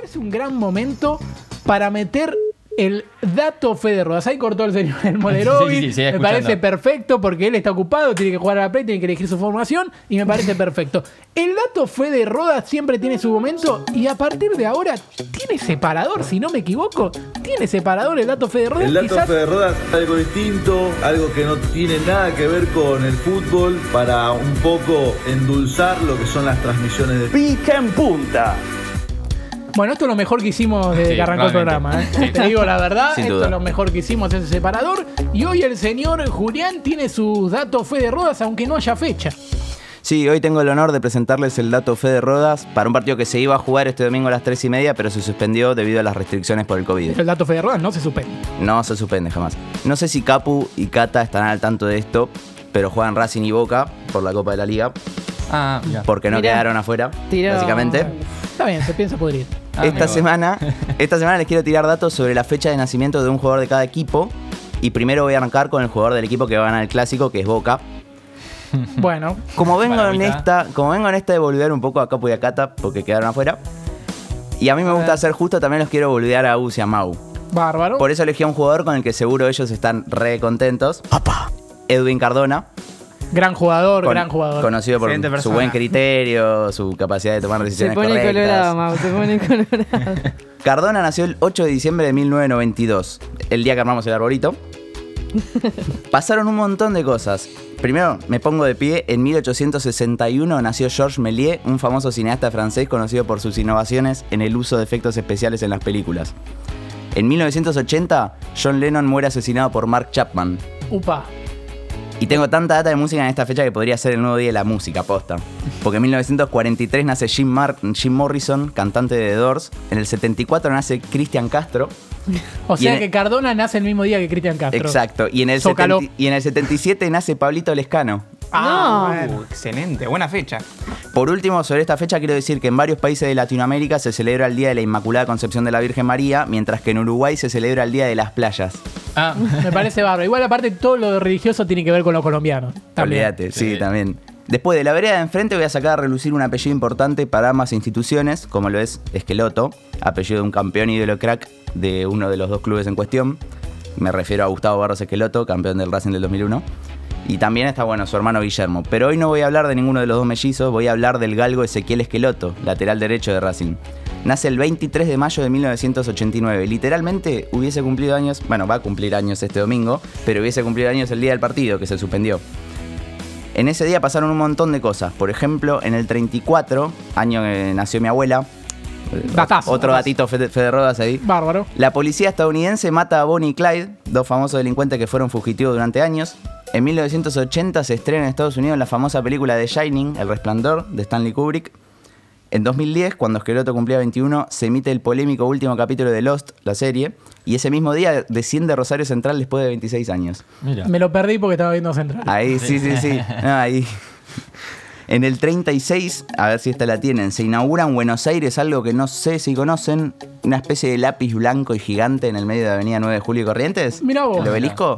parece un gran momento para meter el dato Fede Rodas. Ahí cortó el señor el Molerovi. Sí, sí, me escuchando. parece perfecto porque él está ocupado, tiene que jugar a la Play, tiene que elegir su formación y me parece perfecto. El dato Fede Rodas siempre tiene su momento y a partir de ahora tiene separador, si no me equivoco. Tiene separador el dato Fede Rodas. El dato quizás- Fede Rodas es algo distinto, algo que no tiene nada que ver con el fútbol, para un poco endulzar lo que son las transmisiones de Pica en punta. Bueno, esto es lo mejor que hicimos desde Sí, que arrancó el programa. ¿eh? Te digo la verdad, Sin esto duda. es lo mejor que hicimos ese separador. Y hoy el señor Julián tiene sus datos Fede Rodas, aunque no haya fecha. Sí, hoy tengo el honor de presentarles el dato Fede Rodas para un partido que se iba a jugar este domingo a las 3 y media, pero se suspendió debido a las restricciones por el COVID. El dato Fede Rodas no se suspende. No se suspende jamás. No sé si Capu y Cata están al tanto de esto, pero juegan Racing y Boca por la Copa de la Liga, Ah, mira. porque no Mirá. quedaron afuera, Tiró. básicamente. Está bien, se piensa pudrir. Ah, esta semana, esta semana les quiero tirar datos sobre la fecha de nacimiento de un jugador de cada equipo. Y primero voy a arrancar con el jugador del equipo que va a ganar el clásico, que es Boca. Bueno, Como vengo en esta, como vengo en esta de volver un poco a Capu y a Cata, porque quedaron afuera. Y a mí me gusta ser justo, también los quiero volver a Us y a Mau. bárbaro. Por eso elegí a un jugador con el que seguro ellos están re contentos. Edwin Cardona. Gran jugador, con- gran jugador. Conocido por Excelente su persona. buen criterio, su capacidad de tomar Se decisiones pone correctas. colorado, Mau, se pone colorado. Cardona nació el 8 de diciembre de 1992, el día que armamos el arbolito. Pasaron un montón de cosas. Primero, me pongo de pie, en 1861 nació Georges Méliès, un famoso cineasta francés conocido por sus innovaciones en el uso de efectos especiales en las películas. En 1980, John Lennon muere asesinado por Mark Chapman. Upa. Y tengo tanta data de música en esta fecha que podría ser el nuevo día de la música, posta. Porque en 1943 nace Jim, Mar- Jim Morrison, cantante de The Doors. En el 74 nace Cristian Castro. O sea que Cardona nace el mismo día que Cristian Castro. Exacto. Y en, el Zócalo. 70 y en el 77 nace Pablito Lescano. Ah, No. bueno. Uh, excelente, buena fecha. Por último, sobre esta fecha quiero decir que en varios países de Latinoamérica se celebra el Día de la Inmaculada Concepción de la Virgen María, mientras que en Uruguay se celebra el Día de las Playas. Ah, Me parece bárbaro. Igual aparte todo lo religioso tiene que ver con los colombianos. Olvídate, sí, Sí. también. Después de la vereda de enfrente voy a sacar a relucir un apellido importante para ambas instituciones, como lo es Esqueloto, apellido de un campeón ídolo crack de uno de los dos clubes en cuestión. Me refiero a Gustavo Barros Esqueloto, campeón del Racing del 2001. Y también está, bueno, su hermano Guillermo. Pero hoy no voy a hablar de ninguno de los dos mellizos, voy a hablar del galgo Ezequiel Esqueloto, lateral derecho de Racing. Nace el 23 de mayo de 1989. Literalmente hubiese cumplido años, bueno, va a cumplir años este domingo, pero hubiese cumplido años el día del partido, que se suspendió. En ese día pasaron un montón de cosas. Por ejemplo, en el 34, año que nació mi abuela. eh, Datazo, Otro datito Fede Rodas ahí. Bárbaro. La policía estadounidense mata a Bonnie y Clyde, dos famosos delincuentes que fueron fugitivos durante años. En 1980 se estrena en Estados Unidos la famosa película The Shining, El Resplandor, de Stanley Kubrick. En 2010, cuando Esqueloto cumplía 21, se emite el polémico último capítulo de Lost, la serie, y ese mismo día desciende Rosario Central después de 26 años. mira. Me lo perdí porque estaba viendo Central. Ahí, sí, sí, sí. No, ahí. En el 36, a ver si esta la tienen, se inaugura en Buenos Aires algo que no sé si conocen, una especie de lápiz blanco y gigante en el medio de Avenida 9 de Julio y Corrientes. Mirá vos. ¿El obelisco?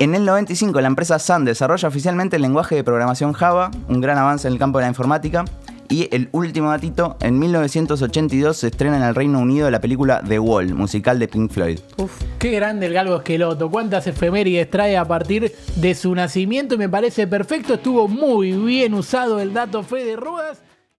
En el 95, la empresa Sun desarrolla oficialmente el lenguaje de programación Java, un gran avance en el campo de la informática. Y el último datito, en 1982 se estrena en el Reino Unido la película The Wall, musical de Pink Floyd. Qué grande el galgo esqueloto. Cuántas efemérides trae a partir de su nacimiento. y Me parece perfecto. Estuvo muy bien usado el dato Fede Rodas.